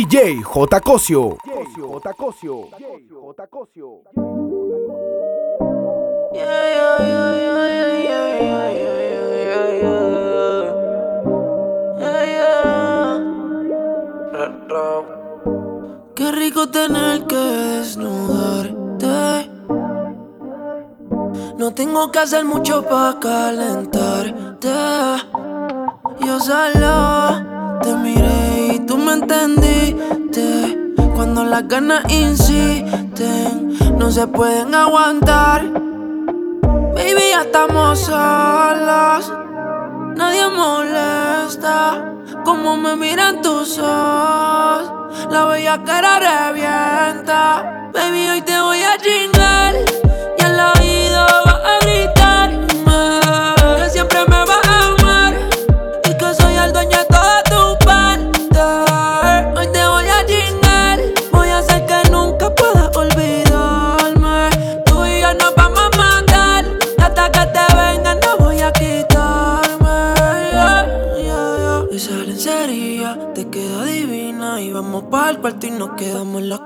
DJ J. Cosio. J. Cosio. J. Cosio. Qué rico tener que desnudarte. No tengo que hacer mucho para calentarte. Yo solo te miré y tú me entendiste. Cuando las ganas insisten, no se pueden aguantar. Baby, ya estamos solos. Nadie molesta como me miran tus ojos. La bella cara revienta. Baby, hoy te voy a chingar.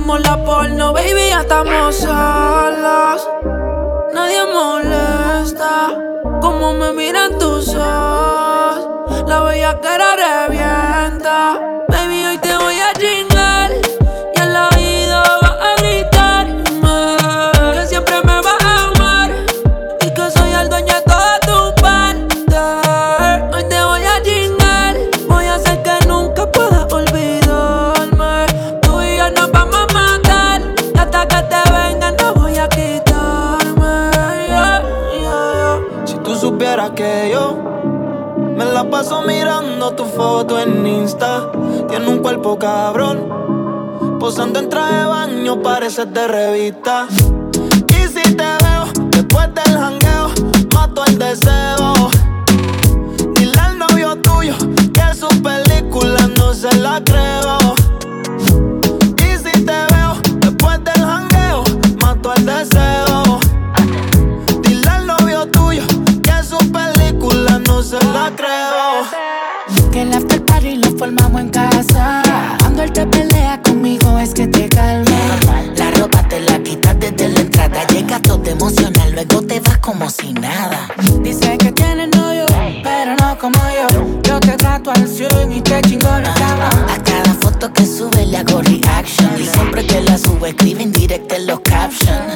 sacamos la porno, baby, ya estamos solos. Nadie molesta como me miran tus ojos. La bella cara revienta. Baby, hoy te voy a chingar. De revista. Entrada. Llegas todo emocional, luego te vas como si nada. Dice que tiene novio, pero no como yo. Yo te trato al 100 y te chingo la cama. A cada foto que sube le hago reaction. Y siempre que la subo escribe en directo en los captions.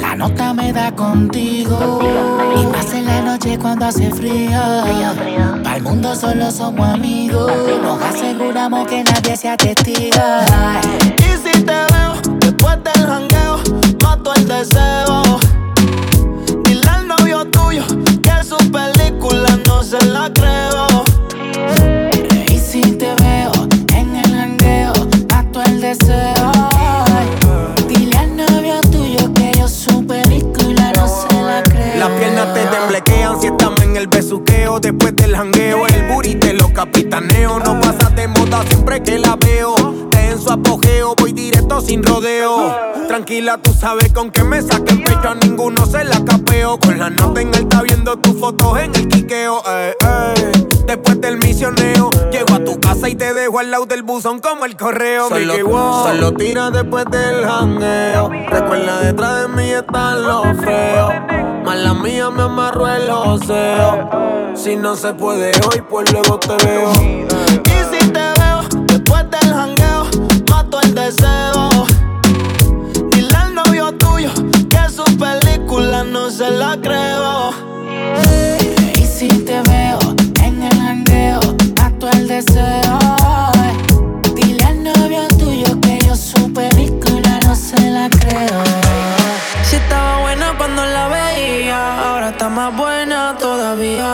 La nota me da contigo. Y más en la noche cuando hace frío. Para el mundo solo somos amigos. Nos aseguramos que nadie sea testigo. Y si te veo después del mato el deseo. Dile al novio tuyo que su película no se la creo. Y si te veo en el jangueo, mato el deseo. Dile al novio tuyo que yo su película no se la creo. Las piernas te temblequean si el besuqueo. Después del jangueo, el booty te lo capitaneo. No pasa de moda siempre que la veo. Te en su apogeo, voy directo sin rodeo. Tranquila, tú sabes con que me saque el pecho. A ninguno se la capeo. Con la nota en alta viendo tus fotos en el quiqueo. eh, eh. Después del misioneo, llego tu casa y te dejo al lado del buzón como el correo. Solo- Mickey Wow. solo tira después del jangueo. Recuerda detrás de mí están los feos. Mala mía me amarró el joseo. Si no se puede hoy, pues luego te veo. Y si te veo después del jangueo, mato el deseo. Dile al novio tuyo que su película no se la creo. deseo. Dile al novio tuyo que yo supe mi cuna, no se la creo. Si estaba buena cuando la veía, ahora está más buena todavía.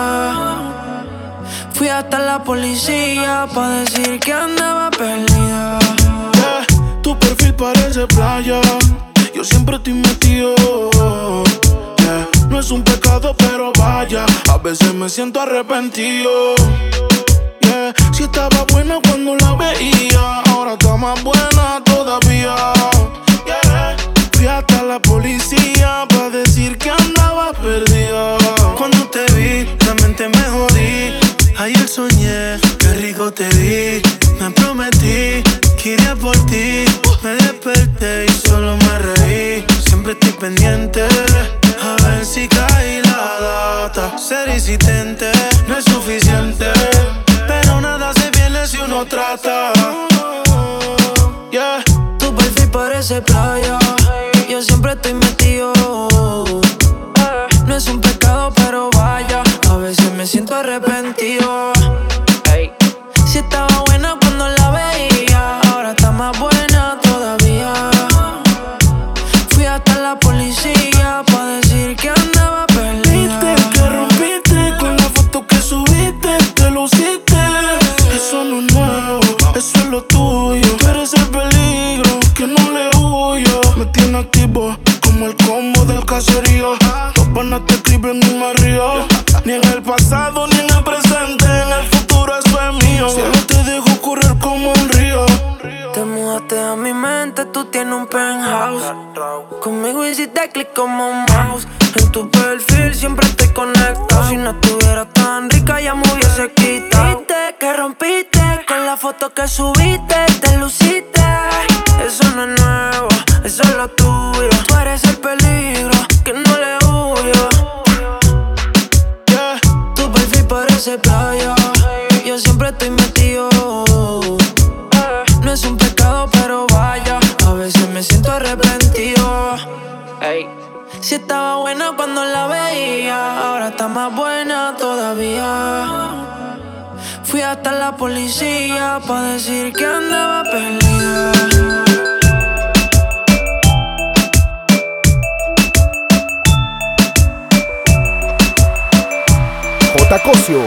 Fui hasta la policía para decir que andaba perdida. Yeah, tu perfil parece playa, yo siempre estoy metido. Eh, no es un pecado, pero vaya, a veces me siento arrepentido. Yeah, si estaba buena cuando la veía, ahora está más buena todavía. Yeah. Fui hasta la policía para decir que andaba perdida. Cuando te vi, la mente me jodí. Ayer soñé, qué rico te di. Me prometí que iría por ti. Me desperté y solo me reí. Siempre estoy pendiente. se playa. Fui hasta la policía para decir que andaba perdida. J. Cosio.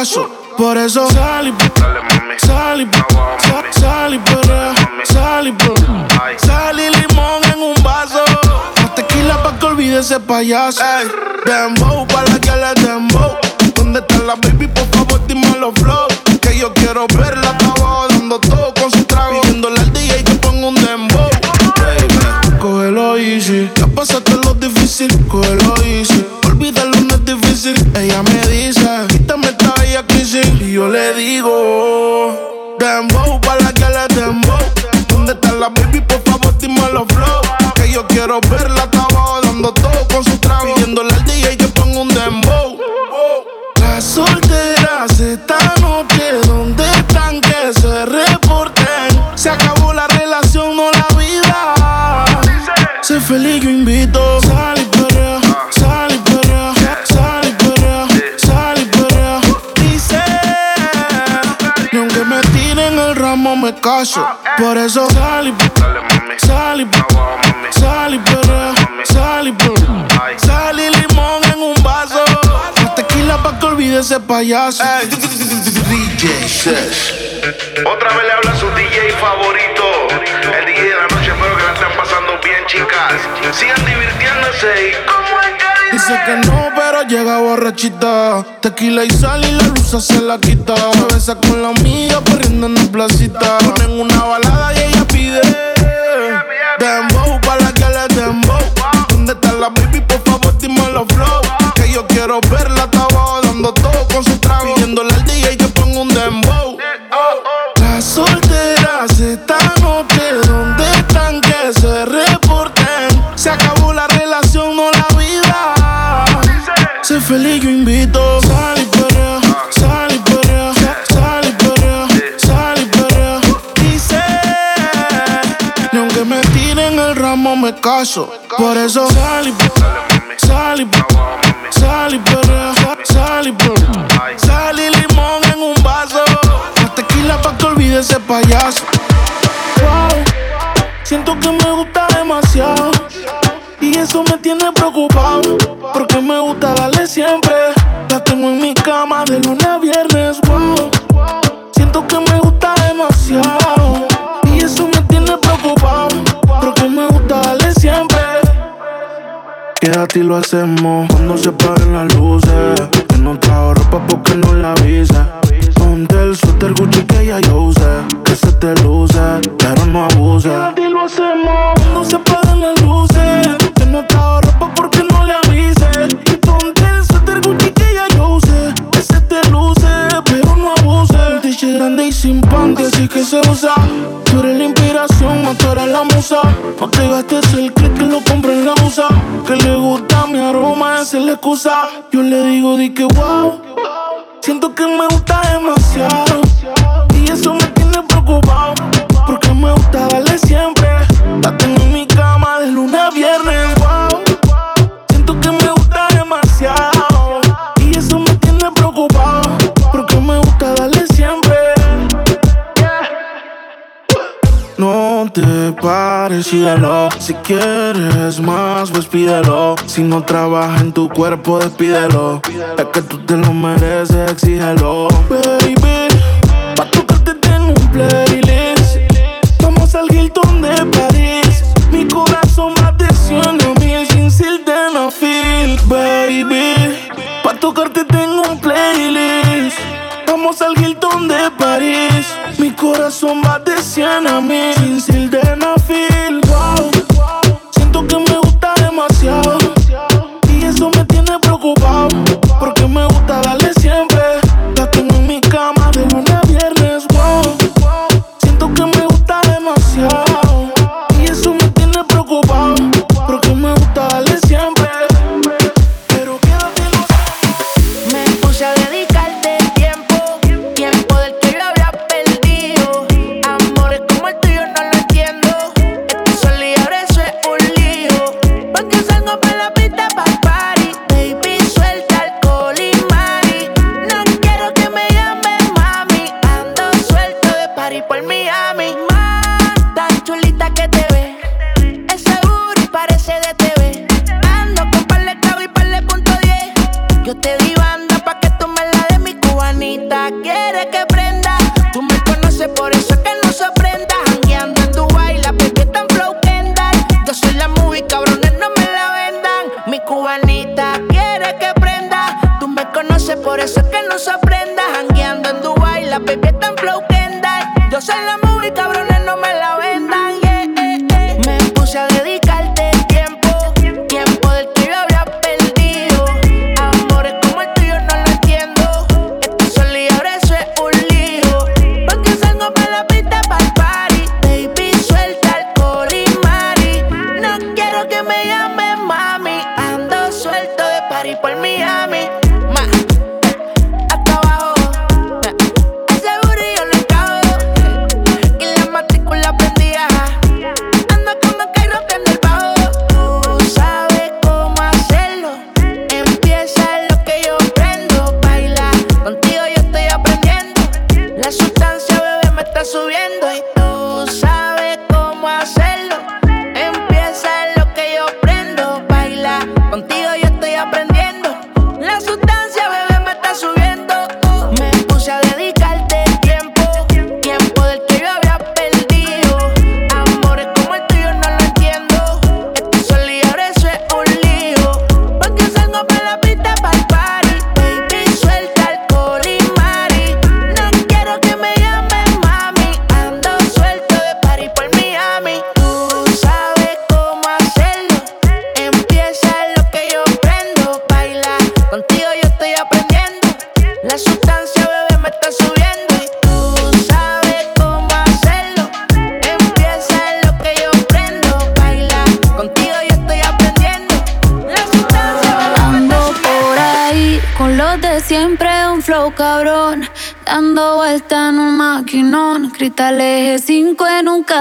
Caso. Por eso sal y sal y sal y sal y sal y limón en un vaso. Más tequila pa' que olvide ese payaso. Ey, dembow pa' la que le dembow. ¿Dónde está la baby? Por favor, dime los flow. Que yo quiero verla, yo le digo, dembow pa' la que le dembow. ¿Dónde está la baby? Por favor, dime los flow. Que yo quiero verla, estaba me caso. Por eso sal y sal y sal y perrea, sal y perrea. Sal y limón en un vaso. Más tequila pa' que olvide ese payaso. DJ Sesh. Otra vez le habla su DJ favorito. El DJ de la noche, espero que la estén pasando bien, chicas. Sigan divirtiéndose y como es Dice que no, pero llega borrachita. Tequila y sal y la luz se la quita. Se besa con la amiga corriendo en la placita. Ponen una balada y ella pide. Dembow pa' la que le dembow. ¿Dónde está la baby? Por favor, dime los flow. Que yo quiero verla, estaba dando todo con su trago. Pidiéndole al DJ que ponga un dembow. Las solteras esta noche, me caso. Por eso sal y sal y sal y perrea, sal y perrea. Sal y limón en un vaso. Más tequila pa' que olvide ese payaso. Wow, siento que me gusta demasiado. Y eso me tiene preocupado. Porque me gusta darle siempre. La tengo en mi cama de lunes a viernes. Wow, siento que me gusta demasiado. Quédate y lo hacemos cuando se paren las luces. Que no trajo ropa porque no la avise. Ponte el suéter Gucci que ya yo usé. Que se te luce, pero no abuse. Quédate y lo hacemos cuando se paren las luces. Que no trajo ropa porque no le avise. Y ponte el suéter Gucci que ya yo usé. Que se te luce, pero no abuse. Un t-shirt grande y sin panty, así que se usa. Tú eres la inspiración, más la musa. No te gastes el que lo compré en la musa. Que le gusta mi aroma, esa es la excusa. Yo le digo, di que wow. Siento que me gusta demasiado. Y eso me tiene preocupado. Pares, síguelo. Si quieres más, pues pídelo. Si no trabaja en tu cuerpo, despídelo. Es que tú te lo mereces, exígelo. Baby, pa' tocarte tengo un playlist. Vamos al Hilton de París. Mi corazón va de 100 a mil sin sildenafil, baby. Pa' tocarte tengo un playlist. Vamos al Hilton de París. Mi corazón va de 100 a mil sin sildenafil.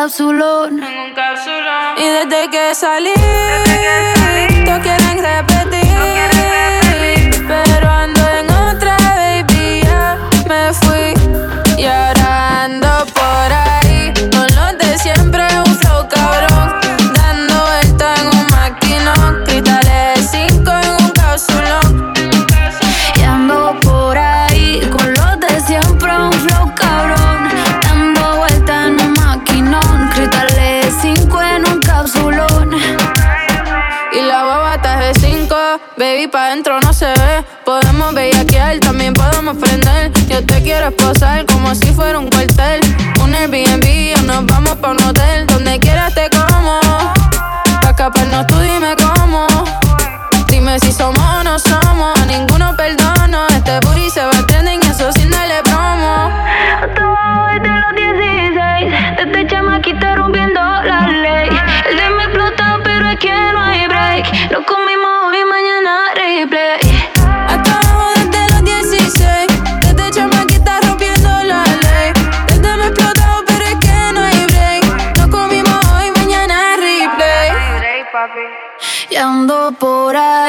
capsulón. En un capsulón. Y desde que salí. ando por ahí.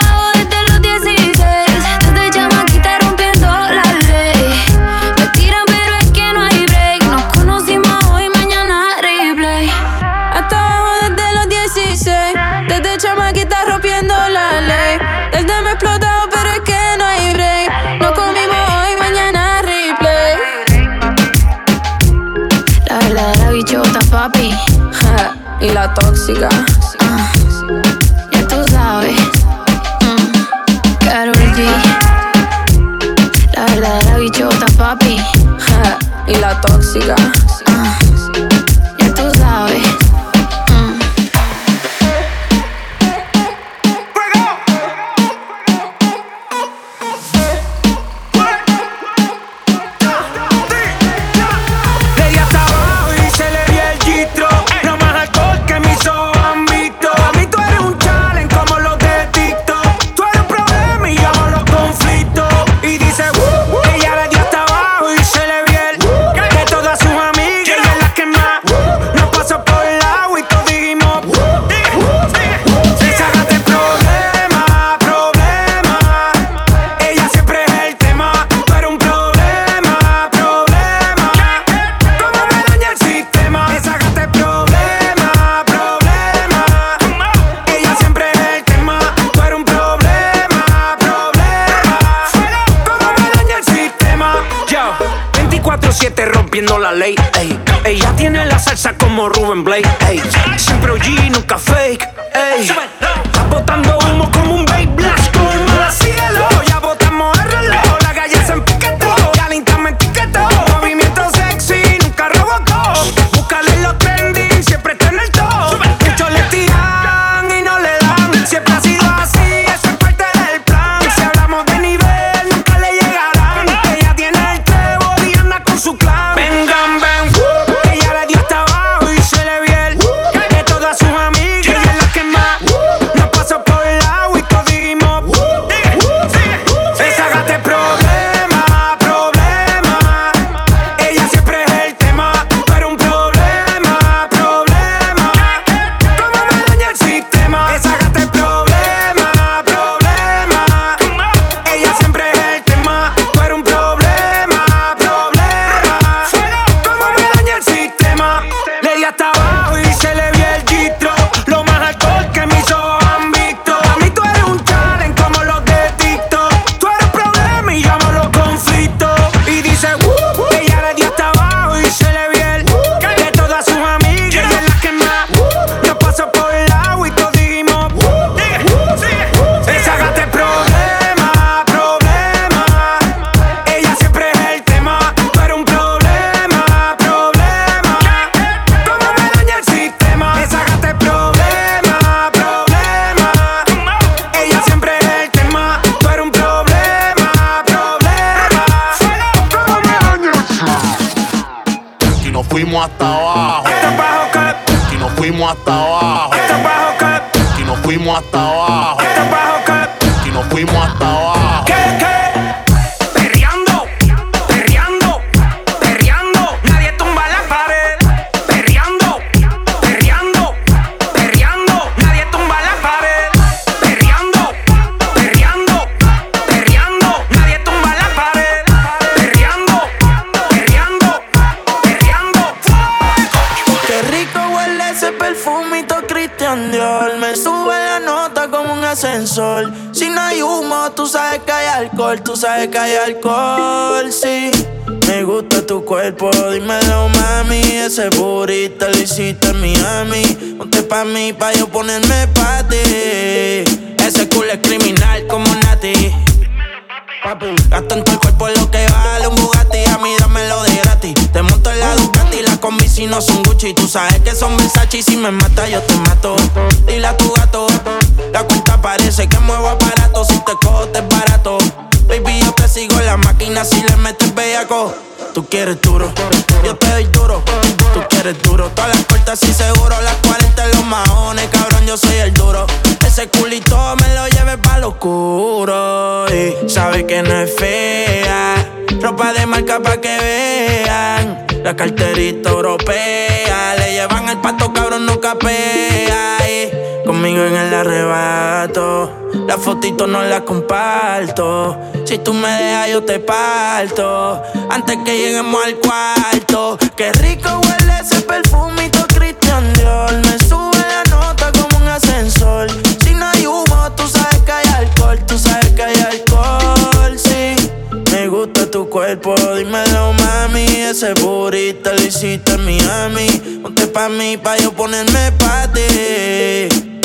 tóxica. alcohol, tú sabes que hay alcohol, sí. Me gusta tu cuerpo, dime dímelo mami. Ese burrito lo hiciste en Miami. Ponte pa' mí, pa' yo ponerme pa' ti. Ese culo es criminal como Nati papi. Gasto en tu cuerpo lo que vale un Bugatti, a mí dámelo de gratis. Te monto en la Ducati, las combi si no son Gucci. Tú sabes que son Versace y si me mata yo te mato. Dile a tu gato, la cuenta parece que muevo aparato. Si te cojo te es barato. Baby, yo te sigo en la máquina si le metes bellaco. Tú quieres duro, yo te doy duro. Tú quieres duro, todas las puertas y seguro. Las 40 en los mahones, cabrón, yo soy el duro ese culito me lo lleve pa' lo oscuro. Y sabe que no es fea. Ropa de marca pa' que vean. La carterita europea. Le llevan el pato, cabrón, no capea. Y conmigo en el arrebato. La fotito no la comparto. Si tú me dejas, yo te parto. Antes que lleguemos al cuarto. Qué rico huele ese perfume ese booty te lo hiciste en Miami. Ponte pa' mí, pa' yo ponerme pa' ti.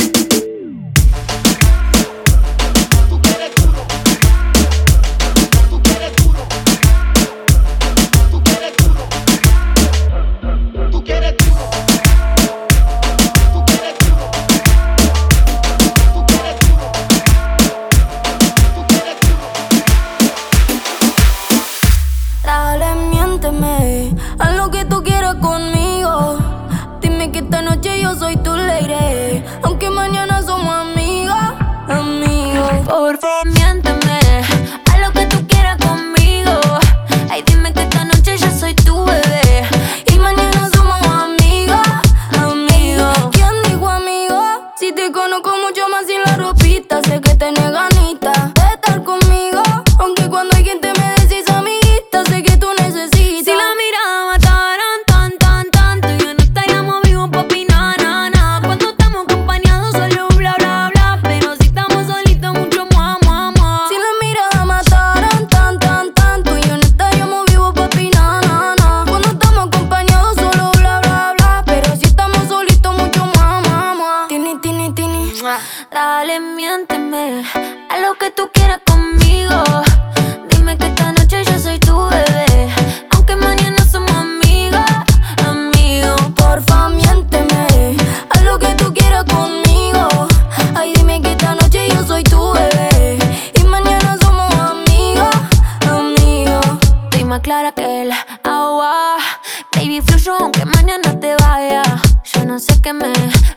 Baby fluyo aunque mañana te vaya. Yo no sé qué me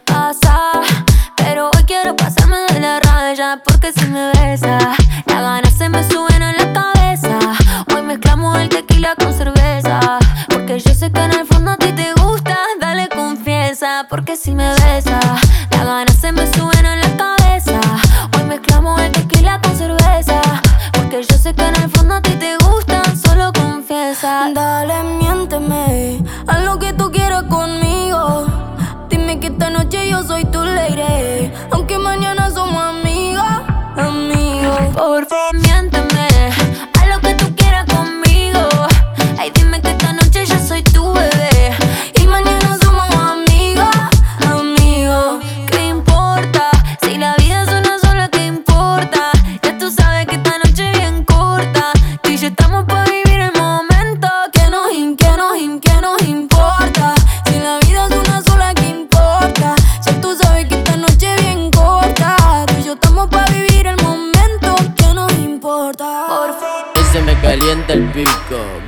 pasa. Pero hoy quiero pasarme de la raya porque si me besa,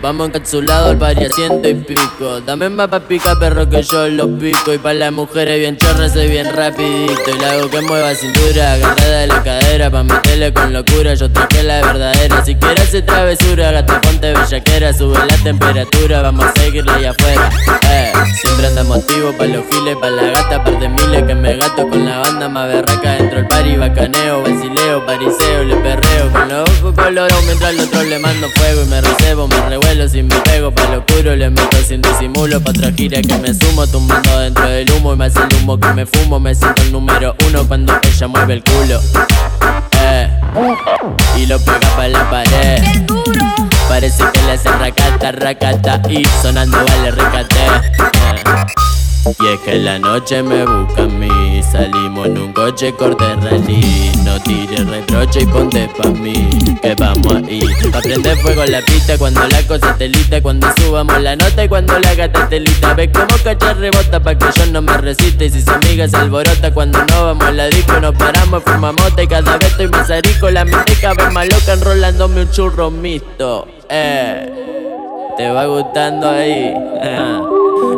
Vamos encapsulado al pari a ciento y pico. Dame más pa' pica perro que yo lo pico. Y pa' las mujeres bien chorras soy bien rapidito. Y le hago que mueva cintura, agarrada de la cadera. Pa' meterle con locura, yo traje la verdadera. Si quieres hacer travesura, gata ponte bellaquera. Sube la temperatura, vamos a seguirla allá afuera. Eh, siempre andamos activos pa' los giles, pa' la gata, par de miles que me gato con la banda más berraca dentro del party. Bacaneo, vacileo, pariseo, le perreo con los ojos colorados mientras al otro le mando fuego y me recebo, me revuelo si me pego pa' lo oscuro, le meto sin disimulo pa' otra gira que me sumo, tumbando dentro del humo y más el humo que me fumo, me siento el número uno cuando ella mueve el culo. Eh, y lo pega pa' la pared. Parece que le hace racata, racata y sonando vale recate. Eh. Y es que la noche me busca a mí Salimos en un coche corte rally No tires reproche y ponte pa' mí Que vamos ahí Pa' prender fuego la pista cuando la cosa telita Cuando subamos la nota y cuando la gata telita Ve como cachar rebota pa' que yo no me resista Y si su amiga se alborota cuando no vamos a la disco Nos paramos, fumamos y cada vez estoy más arico. La mente cada más loca enrolándome un churro mixto Eh, te va gustando ahí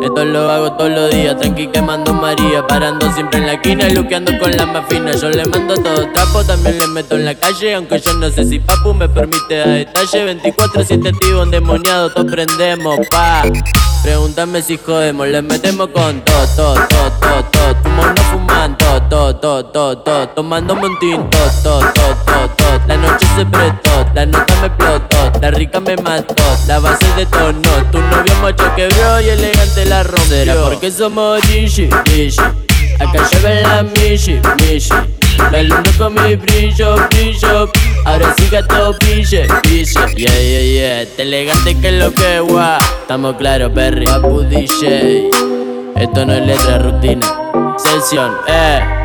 Esto lo hago todos los días, tranqui quemando María Parando siempre en la esquina, luqueando con la más fina. Yo le mando todo trapo, también le meto en la calle Aunque yo no sé si papu me permite a detalle. 24-7 activo, endemoniado, todos prendemos, pa. Pregúntame si jodemos, le metemos con todo, todo, todo, todo, todo. Fumo no fuman, todo, todo, todo, todo, todo Tomándome un tinto, todo, todo, todo, todo La noche se prestó, la nota me explotó La rica me mató, la base detonó Tu novio macho quebró y elegante la rompió. Porque somos Gigi, Gigi Acá lleva la Mishi La luna con mi brillo, brillo. Ahora sí gato pille, pille. Yeah, yeah, yeah. Este elegante que es lo que guau. Estamos claros, Perry. Papu DJ Esto no es letra, rutina Sesión, eh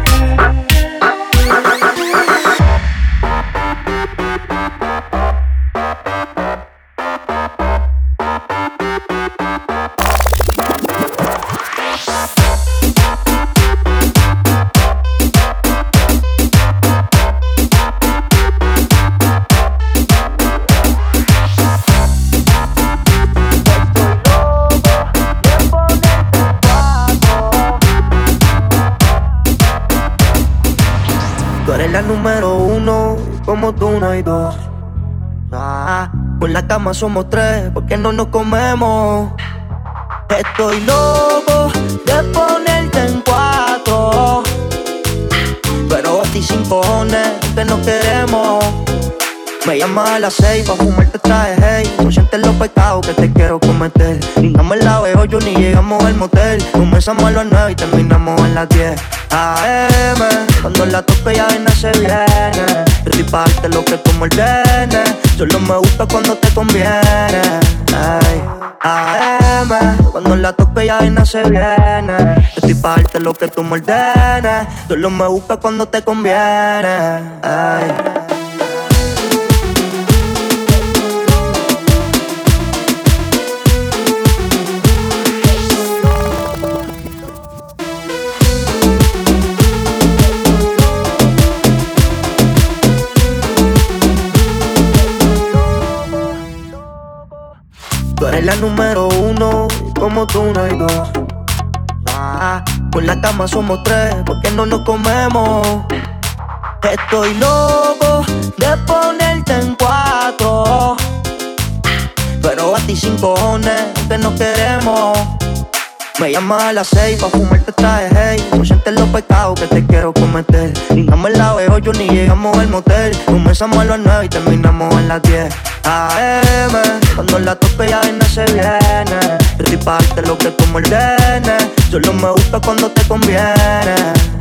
como tú no hay dos. Ah, por la cama somos tres, porque no nos comemos. Estoy loco de ponerte en cuatro. Pero a ti sin cojones, que no queremos. Me llamas a las seis pa' fumarte traje, hey No sientes los pecados que te quiero cometer Ni no me la veo yo ni llegamos al motel Comenzamos a las nueve y terminamos a las 10 AM Cuando la tope ya vaina se viene darte lo que tú me ordenes. Solo me gusta cuando te conviene. Ay, AM, cuando la toque ya no se viene. Estoy pa' darte lo que tú me ordenes. Solo me gusta cuando te conviene. Ay. Tú eres la número uno, como tú no hay dos. Ah, la cama somos tres, porque no nos comemos. Estoy loco de ponerte en cuatro. Pero a ti sin cojones, que no queremos. Me llamas a las seis pa' fumarte traje, hey. Consciente los pecados que te quiero cometer. No me la veo yo ni llegamos al motel. Comenzamos a las nueve y terminamos a las diez. AM, cuando la tope ya no se viene. Estoy pa' lo que tú me ordenes. Solo me gusta cuando te conviene.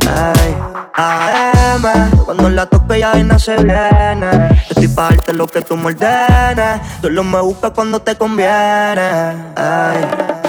Ay. AM, cuando la tope ya no se viene. Estoy pa' lo que tú me ordenes. Solo me gusta cuando te conviene. Ay.